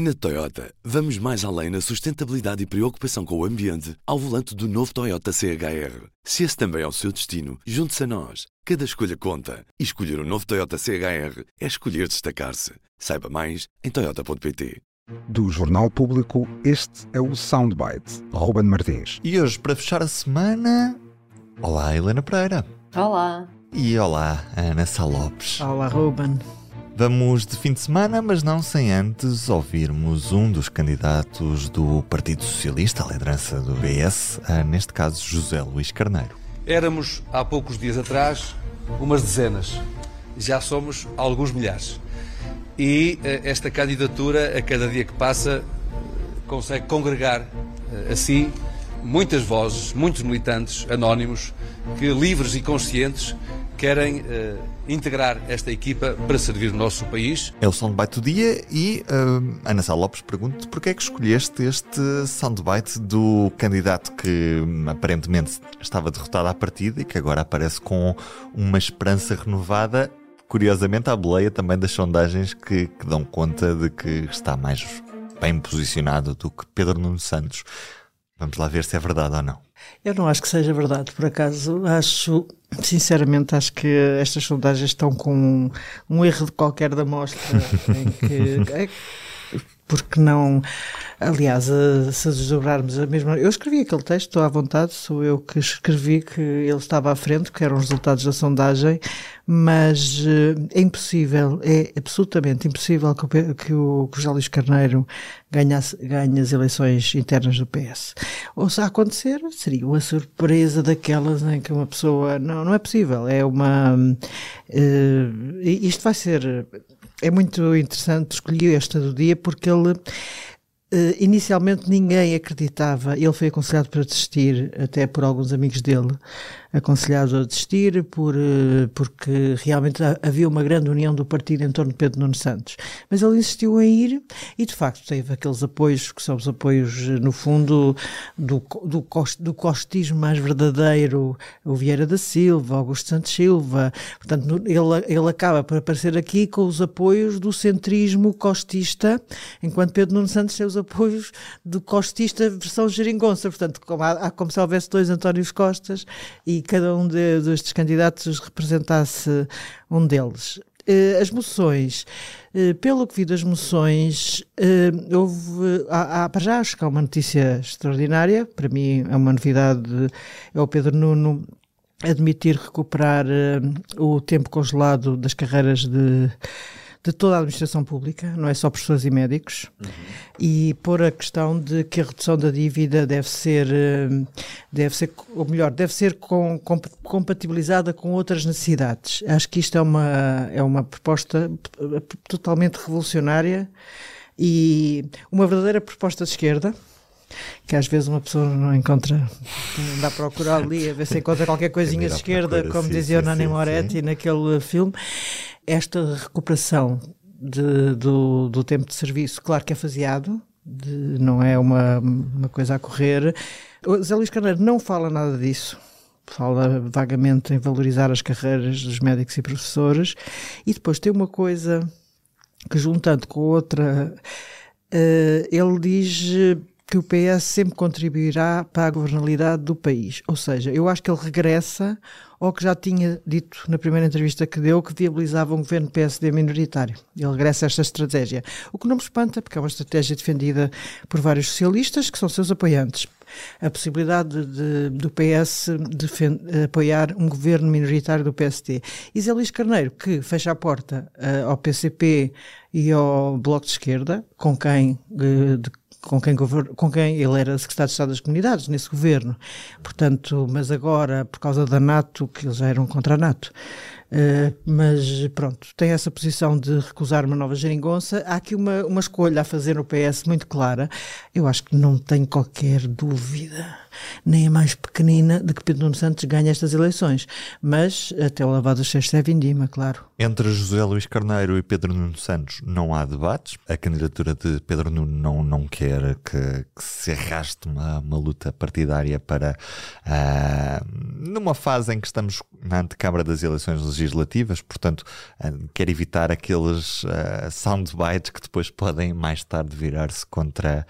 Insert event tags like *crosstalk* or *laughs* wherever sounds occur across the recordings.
Na Toyota, vamos mais além na sustentabilidade e preocupação com o ambiente ao volante do novo Toyota CHR. Se esse também é o seu destino, junte-se a nós. Cada escolha conta. E escolher o um novo Toyota CHR é escolher destacar-se. Saiba mais em Toyota.pt. Do Jornal Público, este é o Soundbite. Ruben Martins. E hoje, para fechar a semana. Olá, Helena Pereira. Olá. E olá, Ana Salopes. Olá, Ruben. Vamos de fim de semana, mas não sem antes ouvirmos um dos candidatos do Partido Socialista à liderança do PS, neste caso José Luís Carneiro. Éramos, há poucos dias atrás, umas dezenas. Já somos alguns milhares. E eh, esta candidatura, a cada dia que passa, consegue congregar a si muitas vozes, muitos militantes anónimos que, livres e conscientes, querem uh, integrar esta equipa para servir o nosso país. É o soundbite do dia e uh, Ana Sá Lopes pergunta porquê é que escolheste este soundbite do candidato que hum, aparentemente estava derrotado à partida e que agora aparece com uma esperança renovada. Curiosamente, à boleia também das sondagens que, que dão conta de que está mais bem posicionado do que Pedro Nuno Santos. Vamos lá ver se é verdade ou não. Eu não acho que seja verdade, por acaso. Acho, sinceramente, acho que estas sondagens estão com um, um erro de qualquer da mostra em que. *laughs* Porque não. Aliás, se desdobrarmos a mesma. Eu escrevi aquele texto, estou à vontade, sou eu que escrevi que ele estava à frente, que eram os resultados da sondagem, mas eh, é impossível, é absolutamente impossível que o, que o, que o José Luís Carneiro ganhasse, ganhe as eleições internas do PS. Ou se acontecer, seria uma surpresa daquelas em que uma pessoa. Não, não é possível, é uma. Uh, isto vai ser é muito interessante escolher esta do dia porque ele Uh, inicialmente ninguém acreditava, ele foi aconselhado para desistir, até por alguns amigos dele, aconselhado a desistir, por, uh, porque realmente havia uma grande união do partido em torno de Pedro Nuno Santos. Mas ele insistiu em ir e, de facto, teve aqueles apoios, que são os apoios, eh, no fundo, do, do, cost, do costismo mais verdadeiro, o Vieira da Silva, Augusto Santos Silva. Portanto, ele, ele acaba por aparecer aqui com os apoios do centrismo costista, enquanto Pedro Nuno Santos tem os apoios do costista versão geringonça, portanto, como, há, como se houvesse dois Antónios Costas e cada um de, destes candidatos representasse um deles. Uh, as moções, uh, pelo que vi das moções, uh, houve, há, para já acho que há uma notícia extraordinária, para mim é uma novidade, é o Pedro Nuno admitir recuperar o tempo congelado das carreiras de de toda a administração pública, não é só professores e médicos, uhum. e pôr a questão de que a redução da dívida deve ser, eh, deve ser ou melhor, deve ser com, com, compatibilizada com outras necessidades. Acho que isto é uma, é uma proposta totalmente revolucionária e uma verdadeira proposta de esquerda que às vezes uma pessoa não encontra, não dá a procurar ali a ver se encontra qualquer coisinha de esquerda, como sim, dizia sim, o Nani Moretti sim. naquele filme. Esta recuperação de, do, do tempo de serviço, claro que é faseado, de, não é uma, uma coisa a correr. O Zé Luís Carneiro não fala nada disso. Fala vagamente em valorizar as carreiras dos médicos e professores. E depois tem uma coisa que, juntando com outra, uh, ele diz que o PS sempre contribuirá para a governabilidade do país. Ou seja, eu acho que ele regressa ao que já tinha dito na primeira entrevista que deu, que viabilizava um governo PSD minoritário. Ele regressa a esta estratégia. O que não me espanta, porque é uma estratégia defendida por vários socialistas, que são seus apoiantes. A possibilidade de, do PS defend, apoiar um governo minoritário do PSD. E Zé Luís Carneiro, que fecha a porta uh, ao PCP e ao Bloco de Esquerda, com quem uh, de, com quem, com quem ele era secretário de Estado das Comunidades, nesse governo. Portanto, mas agora, por causa da NATO, que eles já eram contra a NATO, uh, mas pronto, tem essa posição de recusar uma nova geringonça. Há aqui uma, uma escolha a fazer no PS muito clara. Eu acho que não tenho qualquer dúvida nem a mais pequenina de que Pedro Nuno Santos ganhe estas eleições. Mas até o lavado dos cestos é vindima, claro. Entre José Luís Carneiro e Pedro Nuno Santos não há debates. A candidatura de Pedro Nuno não, não quer que, que se arraste uma, uma luta partidária para uh, numa fase em que estamos na antecâmara das eleições legislativas, portanto, uh, quer evitar aqueles uh, soundbites que depois podem mais tarde virar-se contra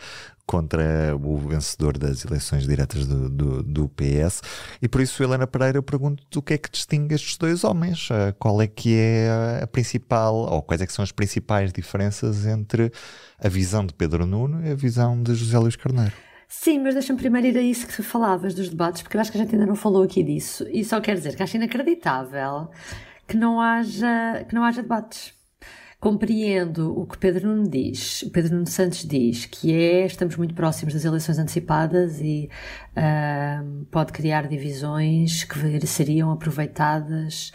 contra o vencedor das eleições diretas do, do, do, PS. E por isso, Helena Pereira, eu pergunto o que é que distingue estes dois homens? Uh, qual é que é a principal, ou quais é que são as principais diferenças entre a visão de Pedro Nuno e a visão de José Luís Carneiro? Sim, mas deixa-me primeiro ir a isso que falavas dos debates, porque eu acho que a gente ainda não falou aqui disso. E só quero dizer que acho inacreditável que não haja, que não haja debates Compreendo o que Pedro Nuno diz, Pedro Nuno Santos diz, que é estamos muito próximos das eleições antecipadas e uh, pode criar divisões que seriam aproveitadas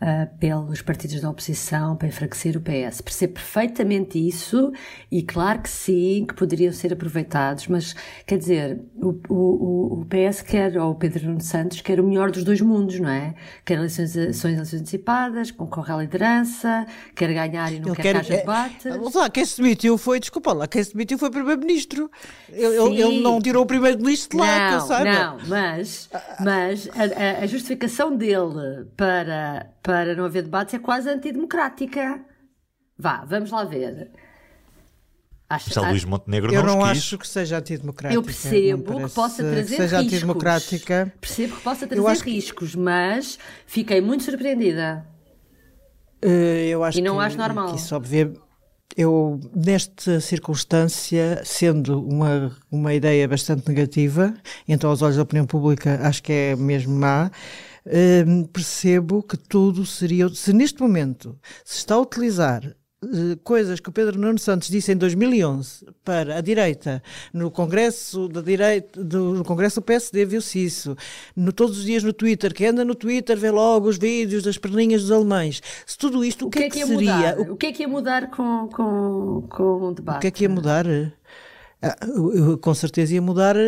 uh, pelos partidos da oposição para enfraquecer o PS. Percebo perfeitamente isso e claro que sim, que poderiam ser aproveitados, mas quer dizer, o, o, o PS quer, ou o Pedro Nuno Santos, quer o melhor dos dois mundos, não é? Quer eleições, eleições antecipadas, concorre à liderança, quer ganhar e não quer, quer que haja é, debates. Lá, quem se demitiu foi, desculpa lá, quem se demitiu foi Primeiro-Ministro. Ele, ele, não tirou o Primeiro-Ministro de lá, não, que Não, mas, mas a, a, a justificação dele para para não haver debates é quase antidemocrática. Vá, vamos lá ver. Acho, Já Luís Montenegro eu não, não quis. acho que seja antidemocrática. Eu percebo que possa trazer que seja riscos. antidemocrática. Percebo que possa trazer riscos, que... mas fiquei muito surpreendida. Uh, eu acho e não que, acho normal. Que isso, obviamente, eu, nesta circunstância, sendo uma, uma ideia bastante negativa, então aos olhos da opinião pública acho que é mesmo má, Hum, percebo que tudo seria. Se neste momento se está a utilizar uh, coisas que o Pedro Nuno Santos disse em 2011 para a direita, no Congresso da direita, do, no Congresso do PSD viu-se isso, no, todos os dias no Twitter, quem anda no Twitter vê logo os vídeos das perninhas dos alemães. Se tudo isto, o, o que, é que, é que seria? Mudar? O... o que é que ia mudar com, com, com o debate? O que é que ia mudar? Ah, com certeza ia mudar uh,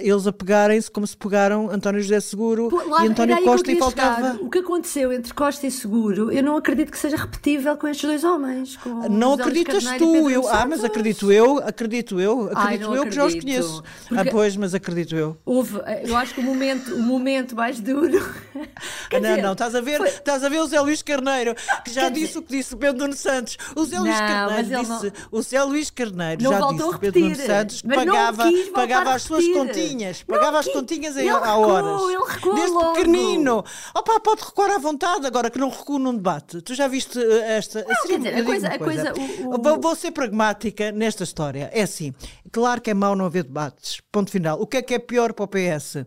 eles a pegarem-se como se pegaram António José Seguro Pô, lá, e António Costa e faltava. Chegar. O que aconteceu entre Costa e Seguro, eu não acredito que seja repetível com estes dois homens. não acreditas tu, eu, ah, mas acredito eu, acredito eu, acredito Ai, eu acredito. que já os conheço. Ah, pois, mas acredito eu. Houve, eh, eu acho que o momento, o momento mais duro. *laughs* ah, não, dizer, não, estás a ver, foi... estás a ver o Zé Luís Carneiro, que já disse dizer... o que disse o Pedro Nuno Santos. O Zé Luís Carneiro disse, não... o Zé Luís Carneiro já disse o Pedro Nuno Santos pagava, pagava as suas continhas, pagava as continhas em, a horas. Ele recuou Desde logo. pequenino. Opa, pode recuar à vontade, agora que não recua num debate. Tu já viste eh, esta. Não, assim, quer dizer, a coisa. A coisa o, o... Vou, vou ser pragmática nesta história. É assim, claro que é mau não haver debates. Ponto final. O que é que é pior para o PS?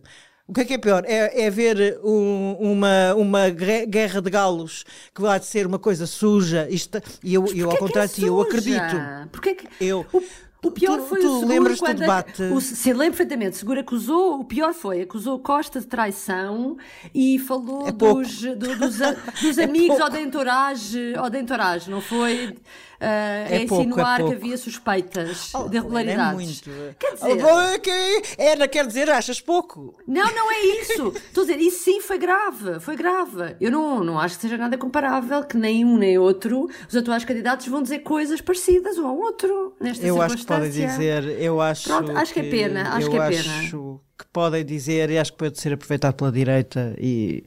O que é que é pior? É, é ver um, uma, uma guerra de galos que vai ser uma coisa suja. Isto, e eu, eu ao contrário de ti, eu acredito. Porquê que... Eu, o... O pior tu, foi tu o Seguro lembras quando do debate? o, se lembro perfeitamente, Seguro acusou, o pior foi, acusou Costa de traição e falou é dos, do, dos, *laughs* dos, é amigos ou da entourage, ou da entourage, não foi? Uh, é, é insinuar que havia suspeitas oh, de irregularidades. É muito. Quer dizer. Oh, okay. Era, quer dizer, achas pouco? Não, não é isso. Estou a dizer, isso sim foi grave. Foi grave. Eu não, não acho que seja nada comparável que nem um nem outro, os atuais candidatos vão dizer coisas parecidas um ao outro nesta eu acho que podem dizer, eu acho. Pronto, acho que, é pena. Acho que é pena. Acho que podem dizer e acho que pode ser aproveitado pela direita e,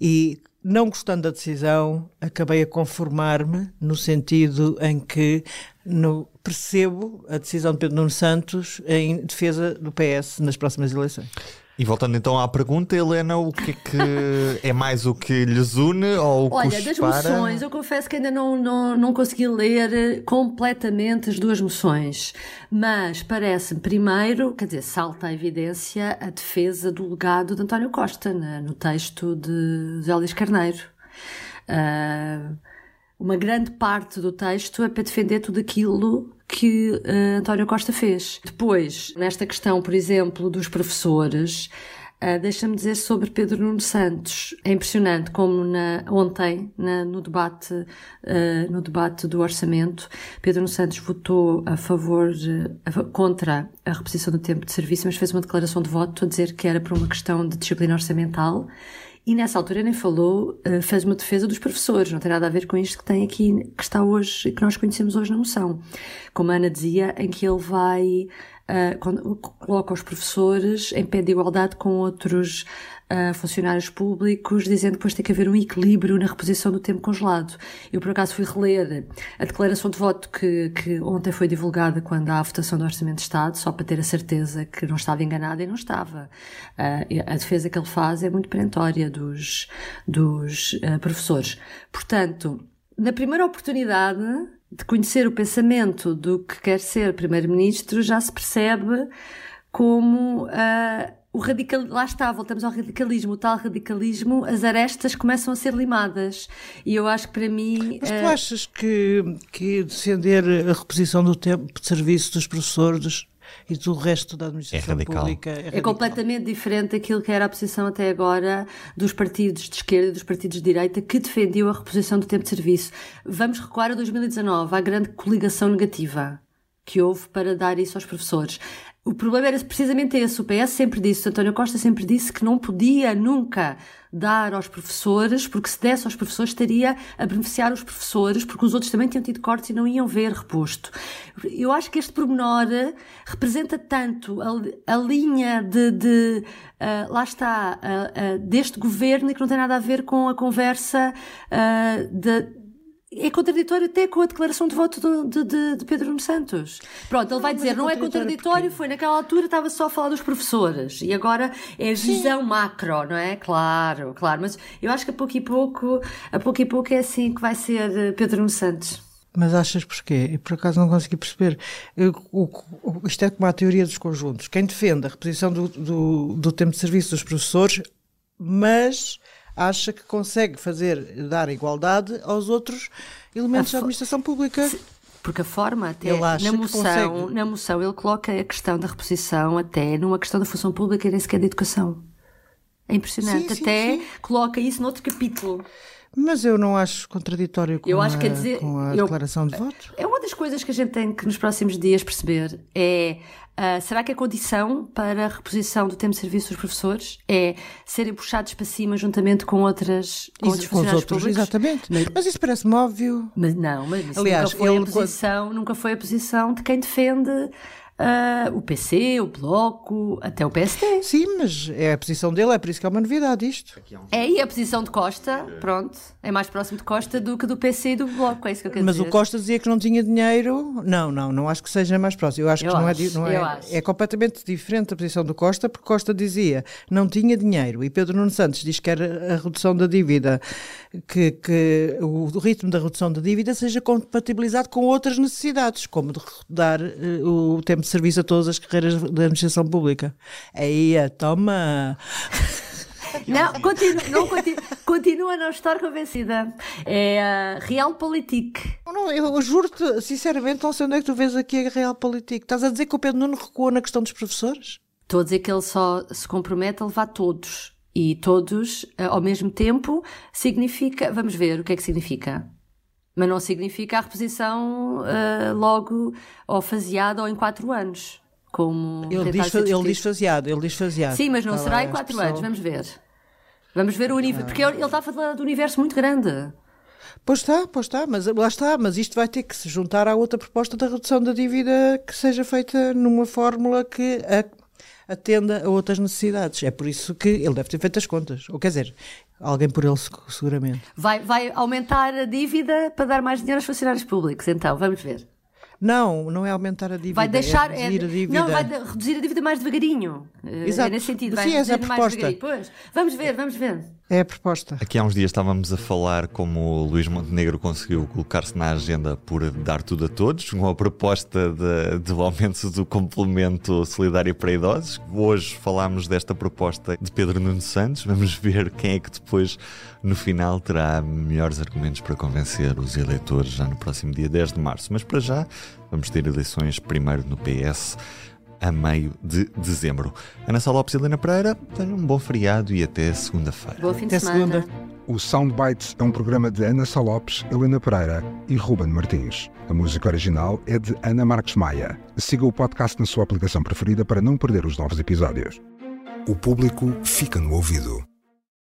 e não gostando da decisão, acabei a conformar-me no sentido em que no, percebo a decisão de Pedro Nuno Santos em defesa do PS nas próximas eleições. E voltando então à pergunta, Helena, o que é que *laughs* é mais o que lhes une ou o Olha, que das moções, eu confesso que ainda não, não, não consegui ler completamente as duas moções, mas parece-me primeiro, quer dizer, salta à evidência a defesa do legado de António Costa né, no texto de José Luís Carneiro. Uh, uma grande parte do texto é para defender tudo aquilo que uh, António Costa fez. Depois, nesta questão, por exemplo, dos professores, Uh, Deixa-me dizer sobre Pedro Nuno Santos. É impressionante como na, ontem, na, no, debate, uh, no debate do orçamento, Pedro Nuno Santos votou a favor, contra a reposição do tempo de serviço, mas fez uma declaração de voto a dizer que era por uma questão de disciplina orçamental e nessa altura nem falou, fez uma defesa dos professores, não tem nada a ver com isto que tem aqui, que está hoje, que nós conhecemos hoje na moção. Como a Ana dizia, em que ele vai uh, coloca os professores em pé de igualdade com outros uh, funcionários públicos, dizendo que depois tem que haver um equilíbrio na reposição do tempo congelado. Eu, por acaso, fui reler a declaração de voto que, que ontem foi divulgada quando há a votação do Orçamento de Estado, só para ter a certeza que não estava enganada e não estava. Uh, a defesa que ele faz é muito perentória dos, dos professores. Portanto, na primeira oportunidade, de conhecer o pensamento do que quer ser primeiro-ministro, já se percebe como uh, o radical, lá está, voltamos ao radicalismo, o tal radicalismo, as arestas começam a ser limadas. E eu acho que para mim. Mas tu uh... achas que, que defender a reposição do tempo de serviço dos professores e do resto da administração é pública. É, é, completamente diferente daquilo que era a posição até agora dos partidos de esquerda e dos partidos de direita que defendiam a reposição do tempo de serviço. Vamos recuar a 2019, à grande coligação negativa que houve para dar isso aos professores. O problema era precisamente esse. O PS sempre disse, o António Costa sempre disse que não podia nunca dar aos professores, porque se desse aos professores estaria a beneficiar os professores, porque os outros também tinham tido cortes e não iam ver reposto. Eu acho que este pormenor representa tanto a, a linha de, de uh, lá está, uh, uh, deste governo e que não tem nada a ver com a conversa de é contraditório até com a declaração de voto de, de, de Pedro Nuno Santos. Pronto, ele vai dizer, é não é contraditório, foi naquela altura estava só a falar dos professores e agora é a visão Sim. macro, não é? Claro, claro, mas eu acho que a pouco e pouco, a pouco e pouco é assim que vai ser eh, Pedro Nuno Santos. Mas achas porquê? E por acaso não consegui perceber. Eu, o, o, isto é como a teoria dos conjuntos. Quem defende a reposição do, do, do tempo de serviço dos professores, mas acha que consegue fazer, dar igualdade aos outros elementos da administração pública. Porque a forma até na moção, na moção ele coloca a questão da reposição até numa questão da função pública e nem sequer da educação. É impressionante. Sim, até sim, sim. coloca isso noutro capítulo. Mas eu não acho contraditório com, eu acho a, que dizer, com a eu, declaração de voto. É uma das coisas que a gente tem que nos próximos dias perceber é uh, será que a condição para a reposição do tempo de serviço dos professores é serem puxados para cima juntamente com outras com outros com os outros, públicos? Exatamente. Mas, mas isso parece-me óbvio. Mas não, mas Aliás, nunca foi ele, a posição, nunca foi a posição de quem defende uh, o PC, o Bloco, até o PSD. Sim, mas é a posição dele, é por isso que é uma novidade isto. É, e a posição de Costa, pronto, é mais próximo de Costa do que do PC e do Bloco, é isso que eu quero mas dizer. Mas o Costa dizia que não tinha dinheiro. Não, não, não acho que seja mais próximo. Eu acho eu que acho, não é, não é, é completamente diferente a posição do Costa, porque Costa dizia não tinha dinheiro e Pedro Nuno Santos diz que era a redução da dívida, que, que o ritmo da redução da dívida seja compatibilizado com outras necessidades, como de dar uh, o tempo de serviço a todas as carreiras da administração pública. Aí, toma! *laughs* Não, continua, não, continua, continua a não estar convencida. É a Realpolitik. Não, eu juro-te, sinceramente, não sei onde é que tu vês aqui a Realpolitik. Estás a dizer que o Pedro Nuno recuou na questão dos professores? Estou a dizer que ele só se compromete a levar todos. E todos, eh, ao mesmo tempo, significa. Vamos ver o que é que significa. Mas não significa a reposição uh, logo ou faseada ou em quatro anos. Como ele diz, ele diz faseado, ele diz faseado. Sim, mas não Está será em quatro anos, vamos ver. Vamos ver o universo, porque ele está a falar do universo muito grande. Pois está, pois está, mas lá está, mas isto vai ter que se juntar à outra proposta da redução da dívida que seja feita numa fórmula que atenda a outras necessidades. É por isso que ele deve ter feito as contas. Ou quer dizer, Alguém por ele, seguramente. Vai, vai aumentar a dívida para dar mais dinheiro aos funcionários públicos, então, vamos ver. Não, não é aumentar a dívida. Vai deixar. É reduzir é, a dívida. Não, vai reduzir a dívida mais devagarinho. Eh, Exato. É nesse sentido. Vai Sim, essa é a proposta. Pois. Vamos ver, vamos ver. É a proposta. Aqui há uns dias estávamos a falar como o Luís Montenegro conseguiu colocar-se na agenda por dar tudo a todos, com a proposta de, de aumento do complemento solidário para idosos. Hoje falámos desta proposta de Pedro Nuno Santos. Vamos ver quem é que depois, no final, terá melhores argumentos para convencer os eleitores já no próximo dia 10 de março. Mas para já, vamos ter eleições primeiro no PS a meio de dezembro. Ana Sá Lopes e Helena Pereira, tenham um bom feriado e até segunda-feira. Boa fim de Até semana. segunda. O Soundbites é um programa de Ana Salopes, Helena Pereira e Ruben Martins. A música original é de Ana Marques Maia. Siga o podcast na sua aplicação preferida para não perder os novos episódios. O público fica no ouvido.